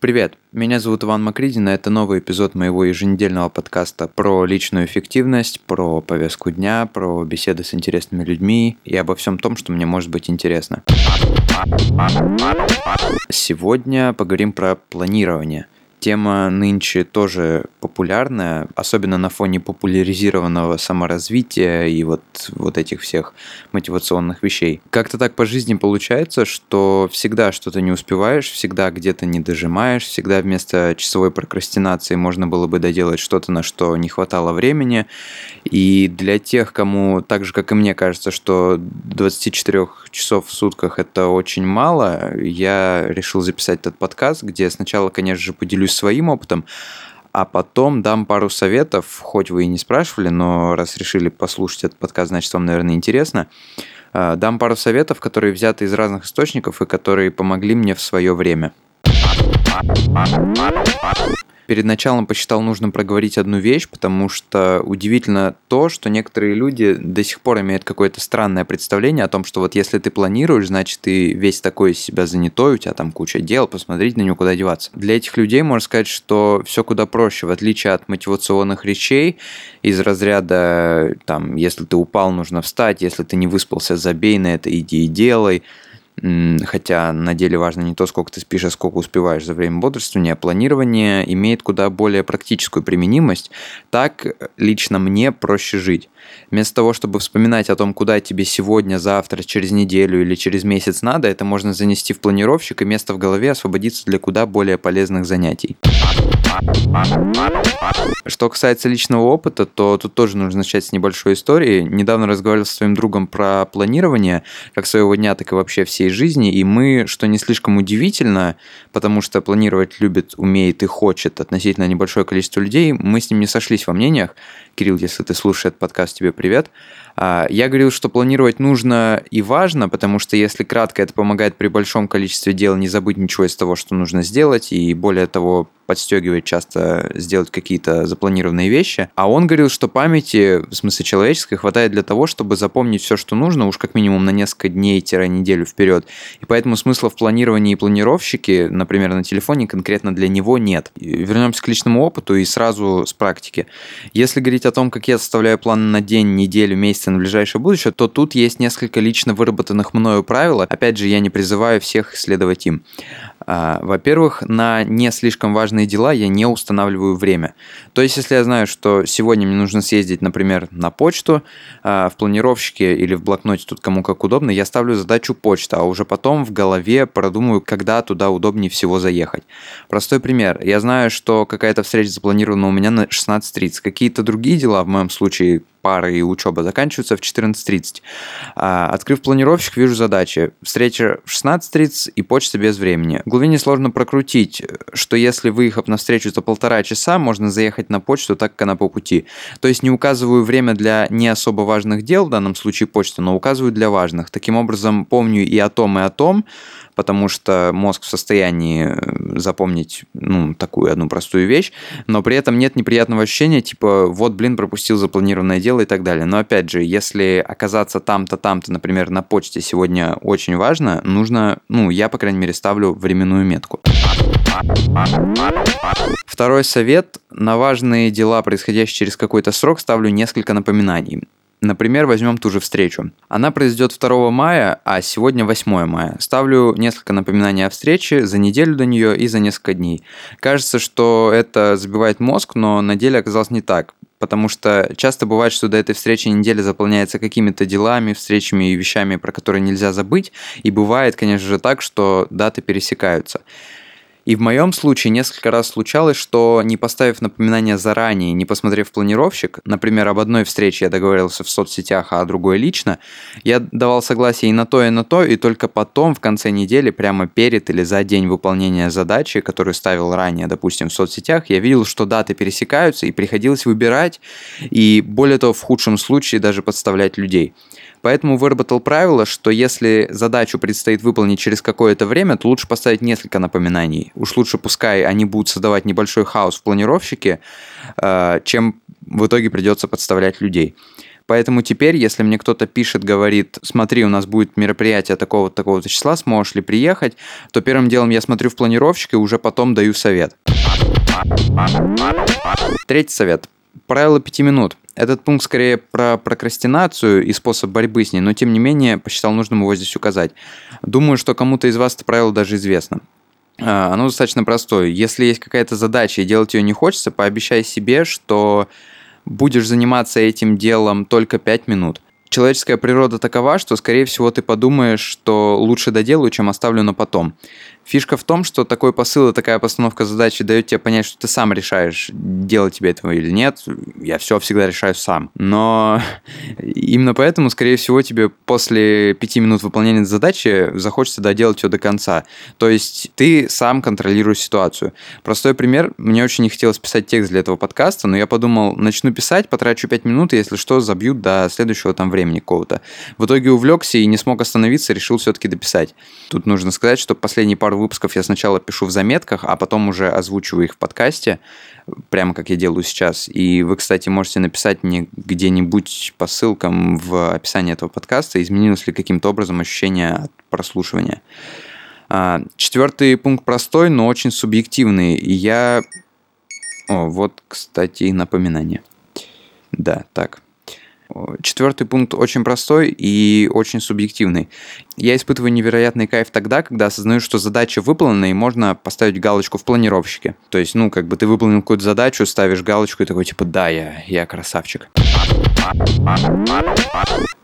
Привет, меня зовут Иван Макридин, и это новый эпизод моего еженедельного подкаста про личную эффективность, про повестку дня, про беседы с интересными людьми и обо всем том, что мне может быть интересно. Сегодня поговорим про планирование – тема нынче тоже популярная, особенно на фоне популяризированного саморазвития и вот, вот этих всех мотивационных вещей. Как-то так по жизни получается, что всегда что-то не успеваешь, всегда где-то не дожимаешь, всегда вместо часовой прокрастинации можно было бы доделать что-то, на что не хватало времени. И для тех, кому так же, как и мне, кажется, что 24 часов в сутках это очень мало, я решил записать этот подкаст, где сначала, конечно же, поделюсь своим опытом, а потом дам пару советов, хоть вы и не спрашивали, но раз решили послушать этот подкаст, значит, вам, наверное, интересно. А, дам пару советов, которые взяты из разных источников и которые помогли мне в свое время. Перед началом посчитал нужным проговорить одну вещь, потому что удивительно то, что некоторые люди до сих пор имеют какое-то странное представление о том, что вот если ты планируешь, значит ты весь такой из себя занятой, у тебя там куча дел, посмотреть на него, куда деваться. Для этих людей можно сказать, что все куда проще, в отличие от мотивационных речей из разряда, там, если ты упал, нужно встать, если ты не выспался, забей на это, иди и делай, Хотя на деле важно не то, сколько ты спишь, а сколько успеваешь за время бодрствования. Планирование имеет куда более практическую применимость. Так лично мне проще жить. Вместо того, чтобы вспоминать о том, куда тебе сегодня, завтра, через неделю или через месяц надо, это можно занести в планировщик, и место в голове освободится для куда более полезных занятий. Что касается личного опыта, то тут тоже нужно начать с небольшой истории. Недавно разговаривал со своим другом про планирование, как своего дня, так и вообще всей жизни, и мы, что не слишком удивительно, потому что планировать любит, умеет и хочет относительно небольшое количество людей, мы с ним не сошлись во мнениях. Кирилл, если ты слушаешь этот подкаст, тебе привет. А, я говорил, что планировать нужно и важно, потому что, если кратко, это помогает при большом количестве дел не забыть ничего из того, что нужно сделать, и более того, подстегивает часто сделать какие-то запланированные вещи. А он говорил, что памяти, в смысле человеческой, хватает для того, чтобы запомнить все, что нужно, уж как минимум на несколько дней-неделю вперед. И поэтому смысла в планировании и планировщике, например, на телефоне, конкретно для него нет. Вернемся к личному опыту и сразу с практики. Если говорить о том, как я составляю план на день, неделю, месяц на ближайшее будущее, то тут есть несколько лично выработанных мною правил. Опять же, я не призываю всех следовать им. А, во-первых, на не слишком важные дела я не устанавливаю время. То есть, если я знаю, что сегодня мне нужно съездить, например, на почту, а, в планировщике или в блокноте, тут кому как удобно, я ставлю задачу почта, а уже потом в голове продумаю, когда туда удобнее всего заехать. Простой пример. Я знаю, что какая-то встреча запланирована у меня на 16.30. Какие-то другие дела, в моем случае пары и учеба заканчиваются в 14.30. А, открыв планировщик, вижу задачи. Встреча в 16.30 и почта без времени. Глубине сложно прокрутить, что если выехав на встречу за полтора часа, можно заехать на почту, так как она по пути. То есть не указываю время для не особо важных дел, в данном случае почты, но указываю для важных. Таким образом, помню и о том, и о том, потому что мозг в состоянии э, запомнить ну, такую одну простую вещь, но при этом нет неприятного ощущения, типа, вот, блин, пропустил запланированное дело и так далее. Но опять же, если оказаться там-то, там-то, например, на почте сегодня очень важно, нужно, ну, я, по крайней мере, ставлю временную метку. Второй совет. На важные дела, происходящие через какой-то срок, ставлю несколько напоминаний. Например, возьмем ту же встречу. Она произойдет 2 мая, а сегодня 8 мая. Ставлю несколько напоминаний о встрече за неделю до нее и за несколько дней. Кажется, что это забивает мозг, но на деле оказалось не так. Потому что часто бывает, что до этой встречи неделя заполняется какими-то делами, встречами и вещами, про которые нельзя забыть. И бывает, конечно же, так, что даты пересекаются. И в моем случае несколько раз случалось, что не поставив напоминание заранее, не посмотрев планировщик, например, об одной встрече я договорился в соцсетях, а о другой лично, я давал согласие и на то, и на то, и только потом, в конце недели, прямо перед или за день выполнения задачи, которую ставил ранее, допустим, в соцсетях, я видел, что даты пересекаются, и приходилось выбирать, и более того, в худшем случае даже подставлять людей. Поэтому выработал правило, что если задачу предстоит выполнить через какое-то время, то лучше поставить несколько напоминаний. Уж лучше пускай они будут создавать небольшой хаос в планировщике, э, чем в итоге придется подставлять людей. Поэтому теперь, если мне кто-то пишет, говорит, смотри, у нас будет мероприятие такого-то такого числа, сможешь ли приехать, то первым делом я смотрю в планировщик и уже потом даю совет. Третий совет. Правило пяти минут. Этот пункт скорее про прокрастинацию и способ борьбы с ней, но тем не менее посчитал нужным его здесь указать. Думаю, что кому-то из вас это правило даже известно. А, оно достаточно простое. Если есть какая-то задача и делать ее не хочется, пообещай себе, что будешь заниматься этим делом только 5 минут. Человеческая природа такова, что, скорее всего, ты подумаешь, что лучше доделаю, чем оставлю на потом. Фишка в том, что такой посыл и такая постановка задачи дает тебе понять, что ты сам решаешь, делать тебе этого или нет. Я все всегда решаю сам. Но именно поэтому, скорее всего, тебе после пяти минут выполнения задачи захочется доделать ее до конца. То есть ты сам контролируешь ситуацию. Простой пример. Мне очень не хотелось писать текст для этого подкаста, но я подумал, начну писать, потрачу пять минут, и если что, забьют до следующего там времени какого-то. В итоге увлекся и не смог остановиться, решил все-таки дописать. Тут нужно сказать, что последние пару выпусков я сначала пишу в заметках, а потом уже озвучиваю их в подкасте, прямо как я делаю сейчас. И вы, кстати, можете написать мне где-нибудь по ссылкам в описании этого подкаста, изменилось ли каким-то образом ощущение от прослушивания. А, четвертый пункт простой, но очень субъективный. И я... О, вот, кстати, напоминание. Да, так. Четвертый пункт очень простой и очень субъективный. Я испытываю невероятный кайф тогда, когда осознаю, что задача выполнена, и можно поставить галочку в планировщике. То есть, ну, как бы ты выполнил какую-то задачу, ставишь галочку и такой, типа, да, я, я красавчик.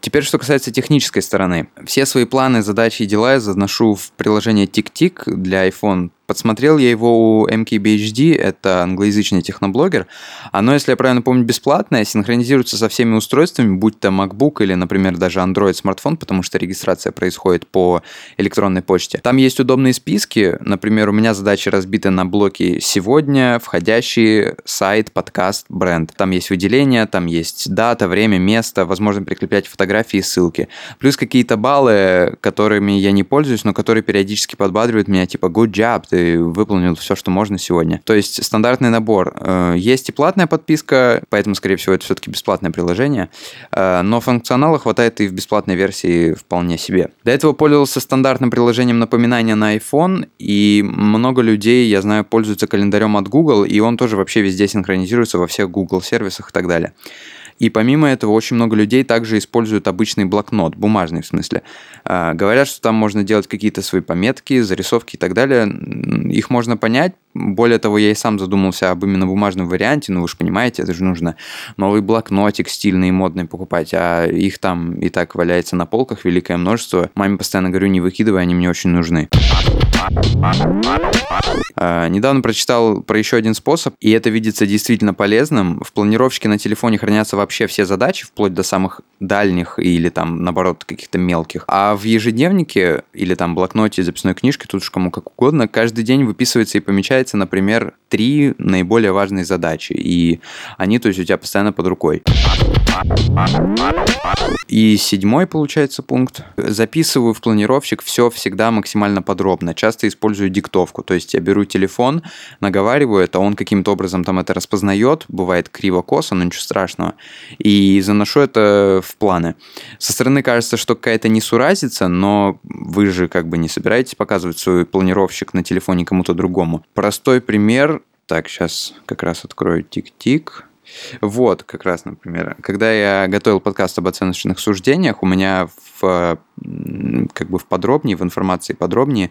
Теперь, что касается технической стороны. Все свои планы, задачи и дела я заношу в приложение TickTick для iPhone Подсмотрел я его у MKBHD, это англоязычный техноблогер. Оно, если я правильно помню, бесплатное, синхронизируется со всеми устройствами, будь то MacBook или, например, даже Android смартфон, потому что регистрация происходит по электронной почте. Там есть удобные списки. Например, у меня задачи разбиты на блоки «Сегодня», «Входящий», «Сайт», «Подкаст», «Бренд». Там есть выделения, там есть дата, время, место, возможно прикреплять фотографии и ссылки. Плюс какие-то баллы, которыми я не пользуюсь, но которые периодически подбадривают меня, типа «Good job», ты выполнил все, что можно сегодня. То есть стандартный набор. Э, есть и платная подписка, поэтому, скорее всего, это все-таки бесплатное приложение, э, но функционала хватает и в бесплатной версии вполне себе. До этого пользовался стандартным приложением напоминания на iPhone, и много людей, я знаю, пользуются календарем от Google, и он тоже вообще везде синхронизируется во всех Google сервисах и так далее. И помимо этого, очень много людей также используют обычный блокнот, бумажный в смысле. А, говорят, что там можно делать какие-то свои пометки, зарисовки и так далее. Их можно понять. Более того, я и сам задумался об именно бумажном варианте. Ну, вы же понимаете, это же нужно новый блокнотик стильный и модный покупать, а их там и так валяется на полках великое множество. Маме постоянно говорю, не выкидывай, они мне очень нужны. А, недавно прочитал про еще один способ, и это видится действительно полезным. В планировщике на телефоне хранятся вообще все задачи, вплоть до самых дальних или там, наоборот, каких-то мелких. А в ежедневнике или там блокноте, записной книжке, тут уж кому как угодно, каждый день выписывается и помечается, например, три наиболее важные задачи. И они, то есть, у тебя постоянно под рукой. И седьмой, получается, пункт. Записываю в планировщик все всегда максимально подробно. Часто использую диктовку. То есть я беру телефон, наговариваю это, он каким-то образом там это распознает, бывает криво-косо, но ничего страшного, и заношу это в планы. Со стороны кажется, что какая-то несуразица, но вы же как бы не собираетесь показывать свой планировщик на телефоне кому-то другому. Простой пример. Так, сейчас как раз открою тик-тик. Вот, как раз, например, когда я готовил подкаст об оценочных суждениях, у меня в, как бы в подробнее, в информации подробнее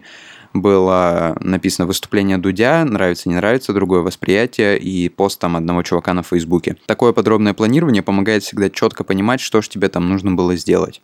было написано выступление Дудя, нравится, не нравится, другое восприятие и пост там одного чувака на Фейсбуке. Такое подробное планирование помогает всегда четко понимать, что же тебе там нужно было сделать.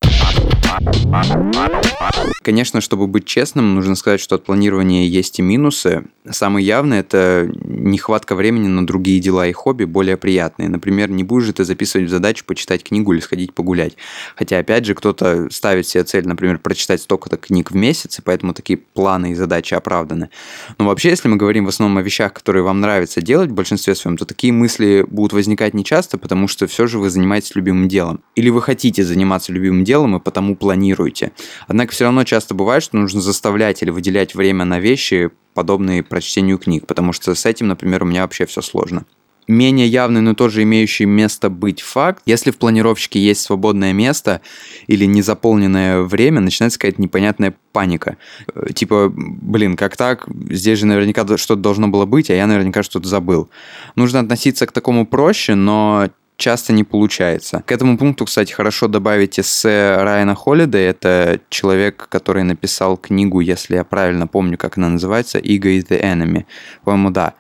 Конечно, чтобы быть честным, нужно сказать, что от планирования есть и минусы. Самый явный – это нехватка времени на другие дела и хобби, более приятные. Например, не будешь же ты записывать в задачу почитать книгу или сходить погулять. Хотя, опять же, кто-то ставит себе цель, например, прочитать столько-то книг в месяц, и поэтому такие планы и задачи оправданы. Но вообще, если мы говорим в основном о вещах, которые вам нравится делать в большинстве своем, то такие мысли будут возникать нечасто, потому что все же вы занимаетесь любимым делом. Или вы хотите заниматься любимым делом и потому планируете. Однако все равно часто бывает, что нужно заставлять или выделять время на вещи, подобные прочтению книг, потому что с этим, например, у меня вообще все сложно. менее явный, но тоже имеющий место быть факт. Если в планировщике есть свободное место или незаполненное время, начинается какая-то непонятная паника. Э, типа, блин, как так? Здесь же наверняка что-то должно было быть, а я наверняка что-то забыл. Нужно относиться к такому проще, но часто не получается. К этому пункту, кстати, хорошо добавить эссе Райана Холлида. Это человек, который написал книгу, если я правильно помню, как она называется, «Ego is the enemy». По-моему, да.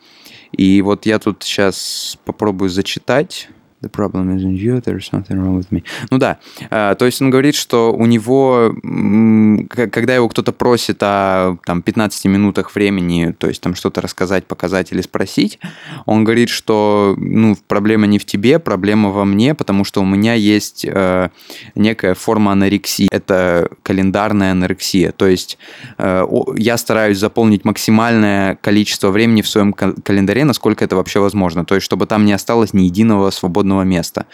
И вот я тут сейчас попробую зачитать. The problem isn't you, there's something wrong with me. Ну да, а, то есть он говорит, что у него, когда его кто-то просит о там, 15 минутах времени, то есть там что-то рассказать, показать или спросить, он говорит, что ну, проблема не в тебе, проблема во мне, потому что у меня есть э, некая форма анорексии. Это календарная анорексия. То есть э, я стараюсь заполнить максимальное количество времени в своем календаре, насколько это вообще возможно. То есть чтобы там не осталось ни единого свободного свободного места.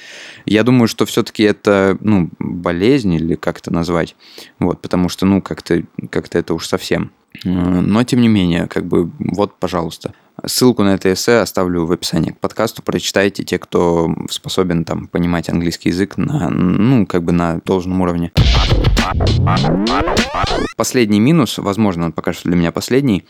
Я думаю, что все-таки это, ну, болезнь или как это назвать, вот, потому что, ну, как-то как это уж совсем. Но, тем не менее, как бы, вот, пожалуйста. Ссылку на это эссе оставлю в описании к подкасту. Прочитайте те, кто способен там понимать английский язык на, ну, как бы на должном уровне. Последний минус, возможно, он пока что для меня последний,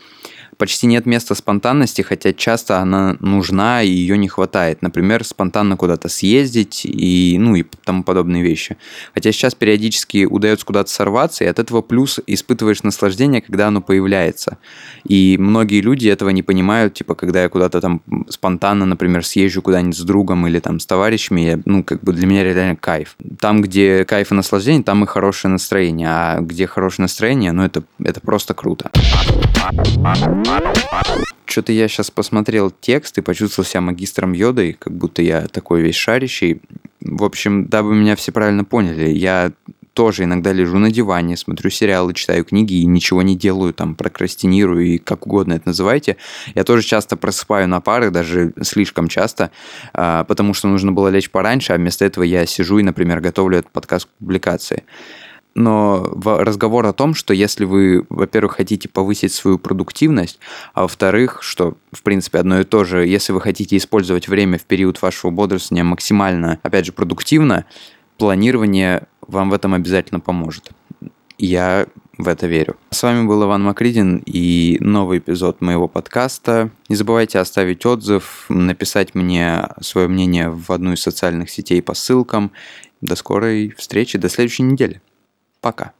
почти нет места спонтанности, хотя часто она нужна и ее не хватает. Например, спонтанно куда-то съездить и, ну, и тому подобные вещи. Хотя сейчас периодически удается куда-то сорваться, и от этого плюс испытываешь наслаждение, когда оно появляется. И многие люди этого не понимают, типа, когда я куда-то там спонтанно, например, съезжу куда-нибудь с другом или там с товарищами, я, ну, как бы для меня реально кайф. Там, где кайф и наслаждение, там и хорошее настроение, а где хорошее настроение, ну, это, это просто круто. Что-то я сейчас посмотрел текст и почувствовал себя магистром йодой, как будто я такой весь шарящий. В общем, дабы меня все правильно поняли, я тоже иногда лежу на диване, смотрю сериалы, читаю книги и ничего не делаю, там, прокрастинирую и как угодно это называйте. Я тоже часто просыпаю на пары, даже слишком часто, а, потому что нужно было лечь пораньше, а вместо этого я сижу и, например, готовлю этот подкаст к публикации но разговор о том, что если вы, во-первых, хотите повысить свою продуктивность, а во-вторых, что, в принципе, одно и то же, если вы хотите использовать время в период вашего бодрствования максимально, опять же, продуктивно, планирование вам в этом обязательно поможет. Я в это верю. С вами был Иван Макридин и новый эпизод моего подкаста. Не забывайте оставить отзыв, написать мне свое мнение в одну из социальных сетей по ссылкам. До скорой встречи, до следующей недели. Пока.